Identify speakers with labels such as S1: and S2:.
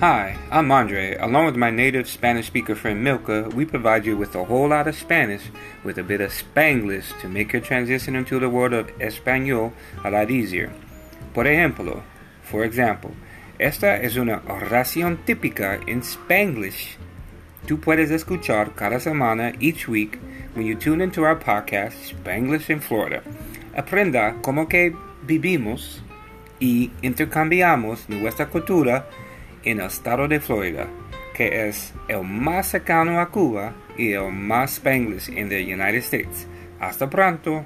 S1: Hi, I'm Andre. Along with my native Spanish speaker friend Milka, we provide you with a whole lot of Spanish with a bit of Spanglish to make your transition into the world of Español a lot easier. Por ejemplo, for example, esta es una oración típica en Spanglish. Tú puedes escuchar cada semana, each week, when you tune into our podcast, Spanglish in Florida. Aprenda cómo que vivimos y intercambiamos nuestra cultura en el estado de Florida, que es el más cercano a Cuba y el más Spanglish en the United States. Hasta pronto.